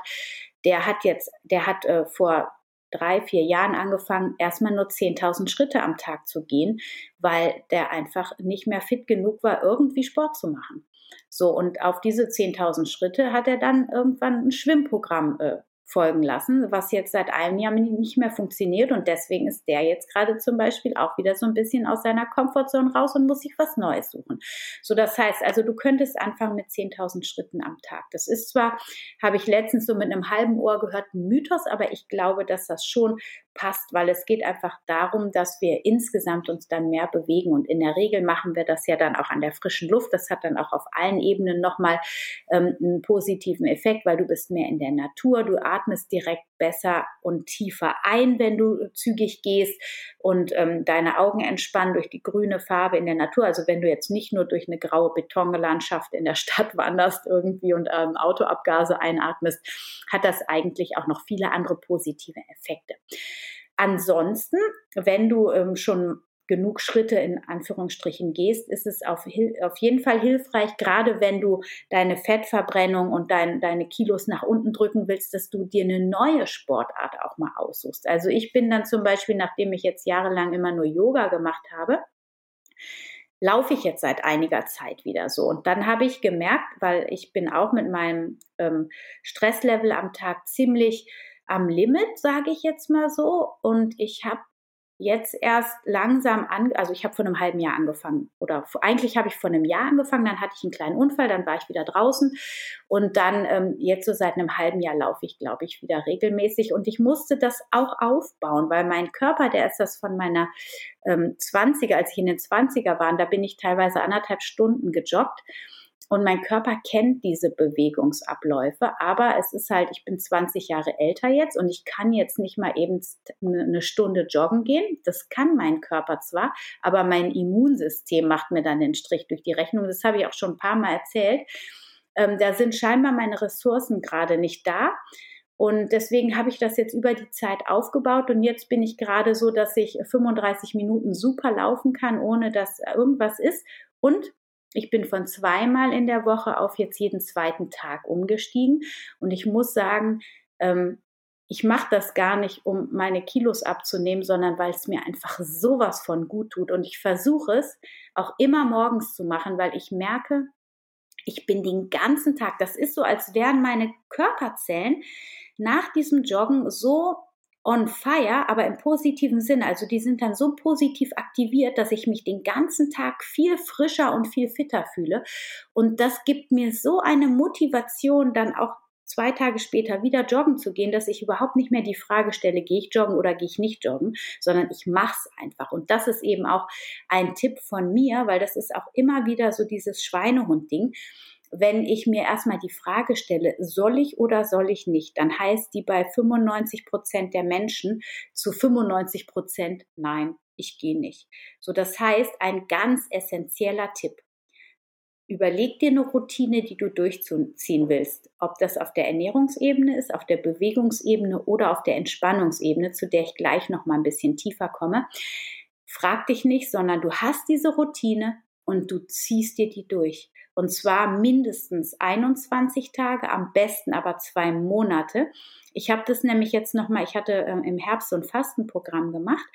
der hat jetzt, der hat äh, vor drei, vier Jahren angefangen, erstmal nur 10.000 Schritte am Tag zu gehen, weil der einfach nicht mehr fit genug war, irgendwie Sport zu machen. So, und auf diese 10.000 Schritte hat er dann irgendwann ein Schwimmprogramm äh, folgen lassen, was jetzt seit einem Jahr nicht mehr funktioniert und deswegen ist der jetzt gerade zum Beispiel auch wieder so ein bisschen aus seiner Komfortzone raus und muss sich was Neues suchen. So, das heißt, also du könntest anfangen mit 10.000 Schritten am Tag. Das ist zwar, habe ich letztens so mit einem halben Ohr gehört, ein Mythos, aber ich glaube, dass das schon passt, weil es geht einfach darum, dass wir insgesamt uns dann mehr bewegen und in der Regel machen wir das ja dann auch an der frischen Luft. Das hat dann auch auf allen Ebenen nochmal ähm, einen positiven Effekt, weil du bist mehr in der Natur, du atmest direkt besser und tiefer ein, wenn du zügig gehst und ähm, deine Augen entspannen durch die grüne Farbe in der Natur. Also wenn du jetzt nicht nur durch eine graue Betonlandschaft in der Stadt wanderst irgendwie und ähm, Autoabgase einatmest, hat das eigentlich auch noch viele andere positive Effekte. Ansonsten, wenn du ähm, schon genug Schritte in Anführungsstrichen gehst, ist es auf, auf jeden Fall hilfreich, gerade wenn du deine Fettverbrennung und dein, deine Kilos nach unten drücken willst, dass du dir eine neue Sportart auch mal aussuchst. Also ich bin dann zum Beispiel, nachdem ich jetzt jahrelang immer nur Yoga gemacht habe, laufe ich jetzt seit einiger Zeit wieder so. Und dann habe ich gemerkt, weil ich bin auch mit meinem ähm, Stresslevel am Tag ziemlich am Limit, sage ich jetzt mal so. Und ich habe jetzt erst langsam an, also ich habe vor einem halben Jahr angefangen oder eigentlich habe ich vor einem Jahr angefangen, dann hatte ich einen kleinen Unfall, dann war ich wieder draußen und dann ähm, jetzt so seit einem halben Jahr laufe ich, glaube ich, wieder regelmäßig und ich musste das auch aufbauen, weil mein Körper, der ist das von meiner ähm, 20er, als ich in den 20er war, da bin ich teilweise anderthalb Stunden gejoggt Und mein Körper kennt diese Bewegungsabläufe, aber es ist halt, ich bin 20 Jahre älter jetzt und ich kann jetzt nicht mal eben eine Stunde joggen gehen. Das kann mein Körper zwar, aber mein Immunsystem macht mir dann den Strich durch die Rechnung. Das habe ich auch schon ein paar Mal erzählt. Ähm, da sind scheinbar meine Ressourcen gerade nicht da. Und deswegen habe ich das jetzt über die Zeit aufgebaut und jetzt bin ich gerade so, dass ich 35 Minuten super laufen kann, ohne dass irgendwas ist. Und ich bin von zweimal in der Woche auf jetzt jeden zweiten Tag umgestiegen. Und ich muss sagen, ähm, ich mache das gar nicht, um meine Kilos abzunehmen, sondern weil es mir einfach sowas von gut tut. Und ich versuche es auch immer morgens zu machen, weil ich merke, ich bin den ganzen Tag, das ist so, als wären meine Körperzellen nach diesem Joggen so on fire, aber im positiven Sinne. Also die sind dann so positiv aktiviert, dass ich mich den ganzen Tag viel frischer und viel fitter fühle. Und das gibt mir so eine Motivation, dann auch zwei Tage später wieder joggen zu gehen, dass ich überhaupt nicht mehr die Frage stelle, gehe ich joggen oder gehe ich nicht joggen, sondern ich mache es einfach. Und das ist eben auch ein Tipp von mir, weil das ist auch immer wieder so dieses Schweinehund-Ding wenn ich mir erstmal die Frage stelle, soll ich oder soll ich nicht, dann heißt die bei 95 Prozent der Menschen zu 95 Prozent nein, ich gehe nicht. So, das heißt, ein ganz essentieller Tipp. Überleg dir eine Routine, die du durchziehen willst. Ob das auf der Ernährungsebene ist, auf der Bewegungsebene oder auf der Entspannungsebene, zu der ich gleich noch mal ein bisschen tiefer komme. Frag dich nicht, sondern du hast diese Routine und du ziehst dir die durch. Und zwar mindestens 21 Tage, am besten aber zwei Monate. Ich habe das nämlich jetzt nochmal, ich hatte äh, im Herbst so ein Fastenprogramm gemacht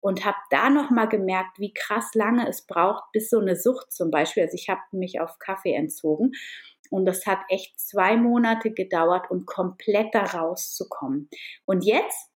und habe da nochmal gemerkt, wie krass lange es braucht, bis so eine Sucht zum Beispiel, also ich habe mich auf Kaffee entzogen und das hat echt zwei Monate gedauert, um komplett da rauszukommen. Und jetzt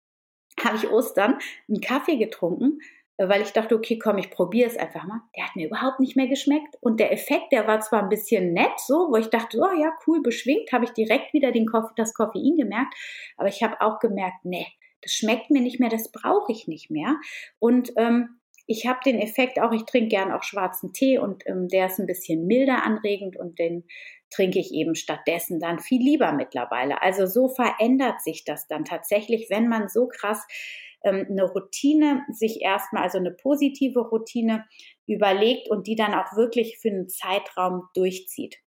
habe ich Ostern einen Kaffee getrunken weil ich dachte, okay, komm, ich probiere es einfach mal. Der hat mir überhaupt nicht mehr geschmeckt. Und der Effekt, der war zwar ein bisschen nett, so, wo ich dachte, oh ja, cool, beschwingt, habe ich direkt wieder den Koffein, das Koffein gemerkt. Aber ich habe auch gemerkt, nee, das schmeckt mir nicht mehr, das brauche ich nicht mehr. Und ähm, ich habe den Effekt auch, ich trinke gern auch schwarzen Tee und ähm, der ist ein bisschen milder anregend und den trinke ich eben stattdessen dann viel lieber mittlerweile. Also so verändert sich das dann tatsächlich, wenn man so krass ähm, eine Routine sich erstmal, also eine positive Routine überlegt und die dann auch wirklich für einen Zeitraum durchzieht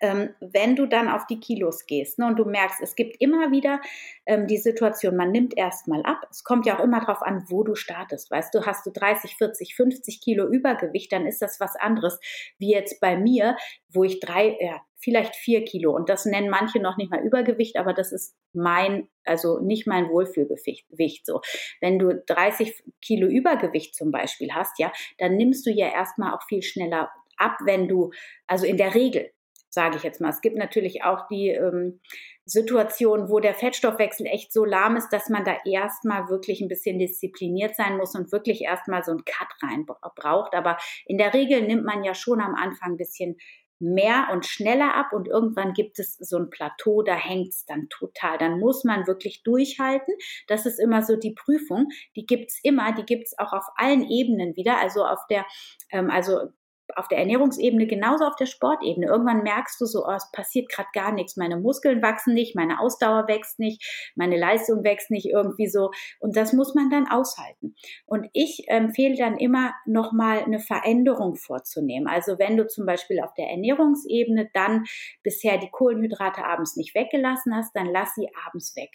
ähm, wenn du dann auf die Kilos gehst ne, und du merkst, es gibt immer wieder ähm, die Situation, man nimmt erstmal ab. Es kommt ja auch immer darauf an, wo du startest. Weißt du, hast du 30, 40, 50 Kilo Übergewicht, dann ist das was anderes, wie jetzt bei mir, wo ich drei, ja, vielleicht vier Kilo. Und das nennen manche noch nicht mal Übergewicht, aber das ist mein, also nicht mein Wohlfühlgewicht so. Wenn du 30 Kilo Übergewicht zum Beispiel hast, ja, dann nimmst du ja erstmal auch viel schneller ab, wenn du, also in der Regel, sage ich jetzt mal. Es gibt natürlich auch die ähm, Situation, wo der Fettstoffwechsel echt so lahm ist, dass man da erstmal wirklich ein bisschen diszipliniert sein muss und wirklich erstmal so einen Cut rein braucht. Aber in der Regel nimmt man ja schon am Anfang ein bisschen mehr und schneller ab und irgendwann gibt es so ein Plateau, da hängt es dann total. Dann muss man wirklich durchhalten. Das ist immer so die Prüfung. Die gibt's immer, die gibt's auch auf allen Ebenen wieder. Also auf der, ähm, also auf der Ernährungsebene genauso auf der Sportebene. Irgendwann merkst du so, oh, es passiert gerade gar nichts. Meine Muskeln wachsen nicht, meine Ausdauer wächst nicht, meine Leistung wächst nicht irgendwie so. Und das muss man dann aushalten. Und ich empfehle dann immer nochmal eine Veränderung vorzunehmen. Also wenn du zum Beispiel auf der Ernährungsebene dann bisher die Kohlenhydrate abends nicht weggelassen hast, dann lass sie abends weg.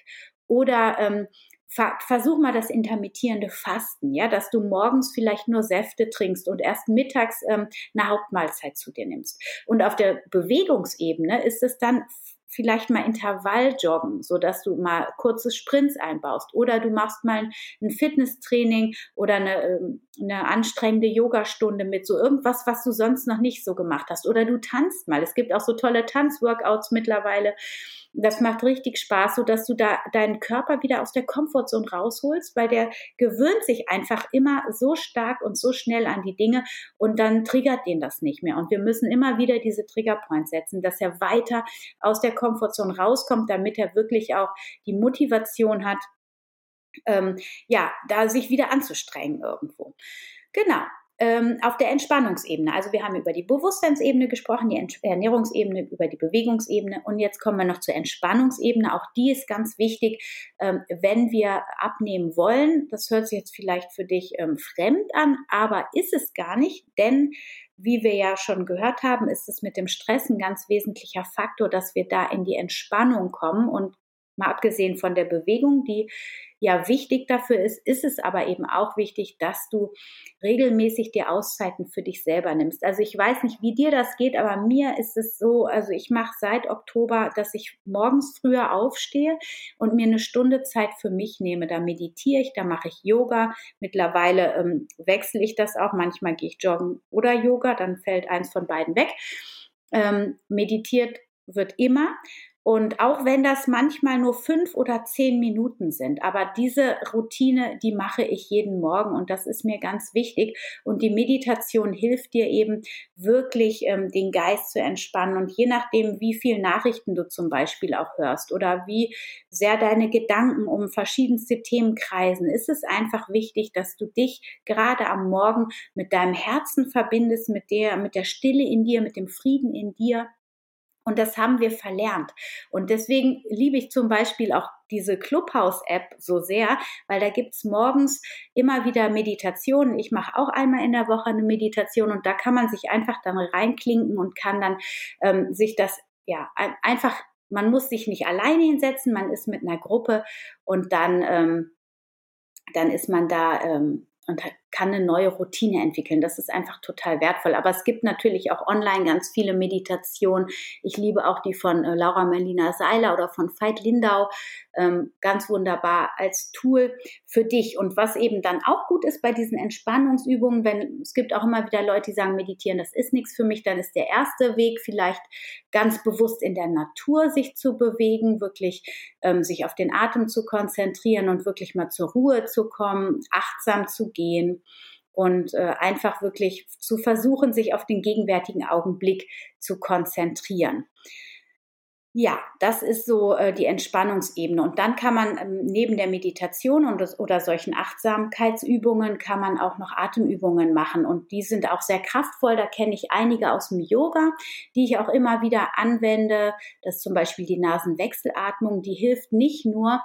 Oder ähm, versuch mal das intermittierende Fasten, ja, dass du morgens vielleicht nur Säfte trinkst und erst mittags ähm, eine Hauptmahlzeit zu dir nimmst. Und auf der Bewegungsebene ist es dann vielleicht mal Intervalljoggen, so dass du mal kurze Sprints einbaust oder du machst mal ein Fitnesstraining oder eine, ähm, eine anstrengende Yogastunde mit so irgendwas, was du sonst noch nicht so gemacht hast oder du tanzt mal. Es gibt auch so tolle Tanzworkouts mittlerweile das macht richtig Spaß, so dass du da deinen Körper wieder aus der Komfortzone rausholst, weil der gewöhnt sich einfach immer so stark und so schnell an die Dinge und dann triggert den das nicht mehr. Und wir müssen immer wieder diese Triggerpoints setzen, dass er weiter aus der Komfortzone rauskommt, damit er wirklich auch die Motivation hat, ähm, ja, da sich wieder anzustrengen irgendwo. Genau. ähm, auf der Entspannungsebene. Also wir haben über die Bewusstseinsebene gesprochen, die Ernährungsebene, über die Bewegungsebene und jetzt kommen wir noch zur Entspannungsebene. Auch die ist ganz wichtig, ähm, wenn wir abnehmen wollen. Das hört sich jetzt vielleicht für dich ähm, fremd an, aber ist es gar nicht, denn wie wir ja schon gehört haben, ist es mit dem Stress ein ganz wesentlicher Faktor, dass wir da in die Entspannung kommen und Mal abgesehen von der Bewegung, die ja wichtig dafür ist, ist es aber eben auch wichtig, dass du regelmäßig die Auszeiten für dich selber nimmst. Also ich weiß nicht, wie dir das geht, aber mir ist es so, also ich mache seit Oktober, dass ich morgens früher aufstehe und mir eine Stunde Zeit für mich nehme. Da meditiere ich, da mache ich Yoga. Mittlerweile ähm, wechsle ich das auch. Manchmal gehe ich joggen oder Yoga, dann fällt eins von beiden weg. Ähm, meditiert wird immer. Und auch wenn das manchmal nur fünf oder zehn Minuten sind, aber diese Routine, die mache ich jeden Morgen und das ist mir ganz wichtig. Und die Meditation hilft dir eben wirklich, ähm, den Geist zu entspannen. Und je nachdem, wie viel Nachrichten du zum Beispiel auch hörst oder wie sehr deine Gedanken um verschiedenste Themen kreisen, ist es einfach wichtig, dass du dich gerade am Morgen mit deinem Herzen verbindest, mit der, mit der Stille in dir, mit dem Frieden in dir und das haben wir verlernt. Und deswegen liebe ich zum Beispiel auch diese Clubhouse-App so sehr, weil da gibt's morgens immer wieder Meditationen. Ich mache auch einmal in der Woche eine Meditation und da kann man sich einfach dann reinklinken und kann dann ähm, sich das ja einfach, man muss sich nicht alleine hinsetzen, man ist mit einer Gruppe und dann, ähm, dann ist man da ähm, und kann eine neue Routine entwickeln. Das ist einfach total wertvoll. Aber es gibt natürlich auch online ganz viele Meditationen. Ich liebe auch die von äh, Laura Melina Seiler oder von Veit Lindau. Ähm, ganz wunderbar als Tool für dich. Und was eben dann auch gut ist bei diesen Entspannungsübungen, wenn es gibt auch immer wieder Leute, die sagen, meditieren, das ist nichts für mich, dann ist der erste Weg vielleicht ganz bewusst in der Natur sich zu bewegen, wirklich ähm, sich auf den Atem zu konzentrieren und wirklich mal zur Ruhe zu kommen, achtsam zu gehen und äh, einfach wirklich zu versuchen, sich auf den gegenwärtigen Augenblick zu konzentrieren. Ja, das ist so äh, die Entspannungsebene. Und dann kann man ähm, neben der Meditation und das, oder solchen Achtsamkeitsübungen kann man auch noch Atemübungen machen. Und die sind auch sehr kraftvoll. Da kenne ich einige aus dem Yoga, die ich auch immer wieder anwende. Das ist zum Beispiel die Nasenwechselatmung. Die hilft nicht nur,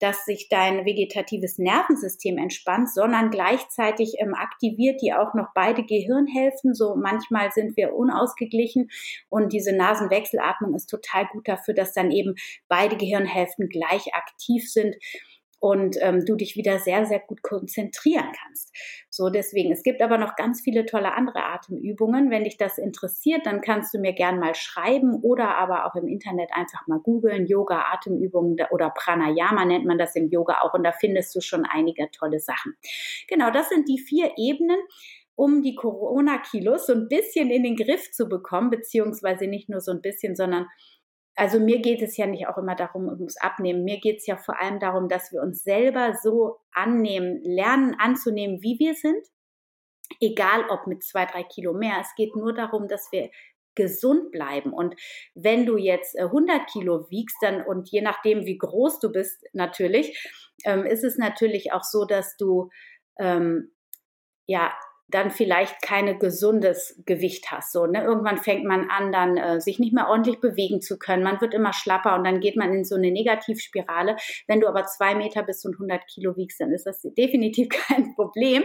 dass sich dein vegetatives Nervensystem entspannt, sondern gleichzeitig ähm, aktiviert die auch noch beide Gehirnhälften. So manchmal sind wir unausgeglichen und diese Nasenwechselatmung ist total gut dafür, dass dann eben beide Gehirnhälften gleich aktiv sind und ähm, du dich wieder sehr, sehr gut konzentrieren kannst. So, deswegen, es gibt aber noch ganz viele tolle andere Atemübungen. Wenn dich das interessiert, dann kannst du mir gern mal schreiben oder aber auch im Internet einfach mal googeln, Yoga, Atemübungen oder Pranayama nennt man das im Yoga auch und da findest du schon einige tolle Sachen. Genau, das sind die vier Ebenen um die Corona-Kilos so ein bisschen in den Griff zu bekommen, beziehungsweise nicht nur so ein bisschen, sondern also mir geht es ja nicht auch immer darum, ums Abnehmen. Mir geht es ja vor allem darum, dass wir uns selber so annehmen, lernen anzunehmen, wie wir sind. Egal ob mit zwei, drei Kilo mehr. Es geht nur darum, dass wir gesund bleiben. Und wenn du jetzt 100 äh, Kilo wiegst, dann und je nachdem, wie groß du bist, natürlich, ähm, ist es natürlich auch so, dass du ähm, ja dann vielleicht keine gesundes Gewicht hast. So, ne? Irgendwann fängt man an, dann äh, sich nicht mehr ordentlich bewegen zu können. Man wird immer schlapper und dann geht man in so eine Negativspirale. Wenn du aber zwei Meter bis und 100 Kilo wiegst, dann ist das definitiv kein Problem.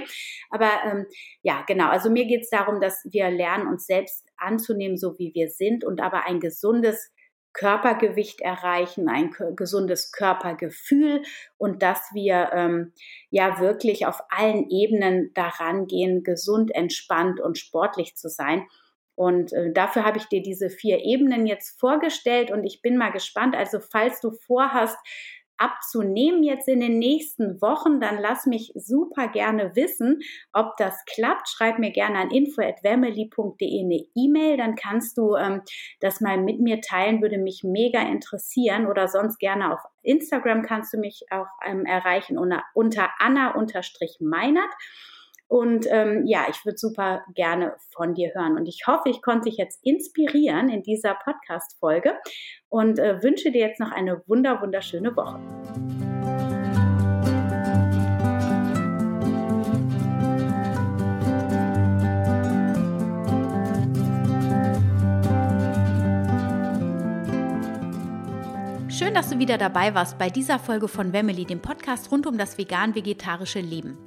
Aber ähm, ja, genau. Also mir geht es darum, dass wir lernen, uns selbst anzunehmen, so wie wir sind und aber ein gesundes Körpergewicht erreichen, ein gesundes Körpergefühl und dass wir ähm, ja wirklich auf allen Ebenen daran gehen, gesund, entspannt und sportlich zu sein. Und äh, dafür habe ich dir diese vier Ebenen jetzt vorgestellt und ich bin mal gespannt. Also falls du vorhast, abzunehmen jetzt in den nächsten Wochen, dann lass mich super gerne wissen, ob das klappt. Schreib mir gerne an info@family.de eine E-Mail, dann kannst du ähm, das mal mit mir teilen, würde mich mega interessieren oder sonst gerne auf Instagram kannst du mich auch ähm, erreichen unter, unter Anna-Meinert. Und ähm, ja, ich würde super gerne von dir hören. Und ich hoffe, ich konnte dich jetzt inspirieren in dieser Podcast-Folge und äh, wünsche dir jetzt noch eine wunder, wunderschöne Woche. Schön, dass du wieder dabei warst bei dieser Folge von Wemily, dem Podcast rund um das vegan-vegetarische Leben.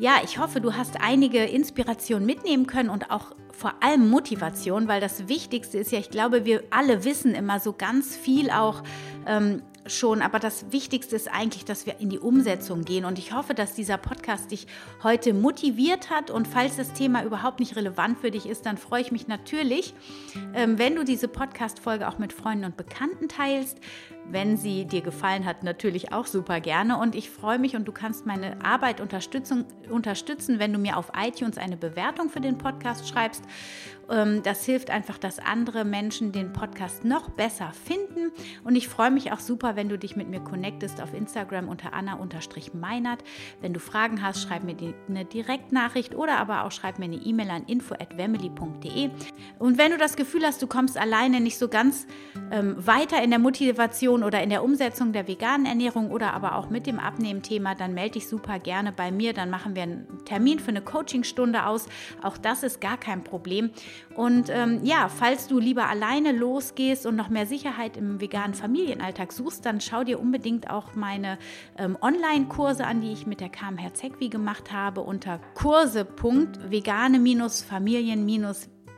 Ja, ich hoffe, du hast einige Inspirationen mitnehmen können und auch vor allem Motivation, weil das Wichtigste ist ja, ich glaube, wir alle wissen immer so ganz viel auch ähm, schon, aber das Wichtigste ist eigentlich, dass wir in die Umsetzung gehen. Und ich hoffe, dass dieser Podcast dich heute motiviert hat. Und falls das Thema überhaupt nicht relevant für dich ist, dann freue ich mich natürlich, ähm, wenn du diese Podcast-Folge auch mit Freunden und Bekannten teilst. Wenn sie dir gefallen hat, natürlich auch super gerne. Und ich freue mich und du kannst meine Arbeit unterstützen, unterstützen, wenn du mir auf iTunes eine Bewertung für den Podcast schreibst. Ähm, das hilft einfach, dass andere Menschen den Podcast noch besser finden. Und ich freue mich auch super, wenn du dich mit mir connectest auf Instagram unter Anna-Meinert. Wenn du Fragen hast, schreib mir eine Direktnachricht oder aber auch schreib mir eine E-Mail an info.wemily.de. Und wenn du das Gefühl hast, du kommst alleine nicht so ganz ähm, weiter in der Motivation, oder in der Umsetzung der veganen Ernährung oder aber auch mit dem Abnehmthema, dann melde dich super gerne bei mir. Dann machen wir einen Termin für eine Coachingstunde aus. Auch das ist gar kein Problem. Und ähm, ja, falls du lieber alleine losgehst und noch mehr Sicherheit im veganen Familienalltag suchst, dann schau dir unbedingt auch meine ähm, Online-Kurse an, die ich mit der KM Zegwi gemacht habe unter kurse.vegane-familien-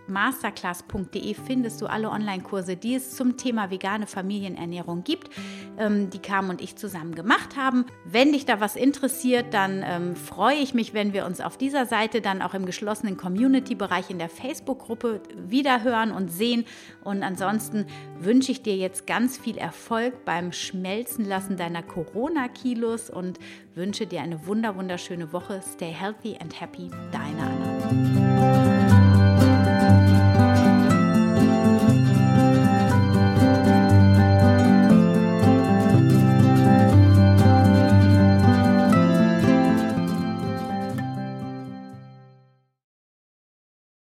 masterclass.de findest du alle Online-Kurse, die es zum Thema vegane Familienernährung gibt, ähm, die Carmen und ich zusammen gemacht haben. Wenn dich da was interessiert, dann ähm, freue ich mich, wenn wir uns auf dieser Seite dann auch im geschlossenen Community-Bereich in der Facebook-Gruppe wiederhören und sehen. Und ansonsten wünsche ich dir jetzt ganz viel Erfolg beim Schmelzen lassen deiner Corona-Kilos und wünsche dir eine wunder wunderschöne Woche. Stay healthy and happy, deine Anna.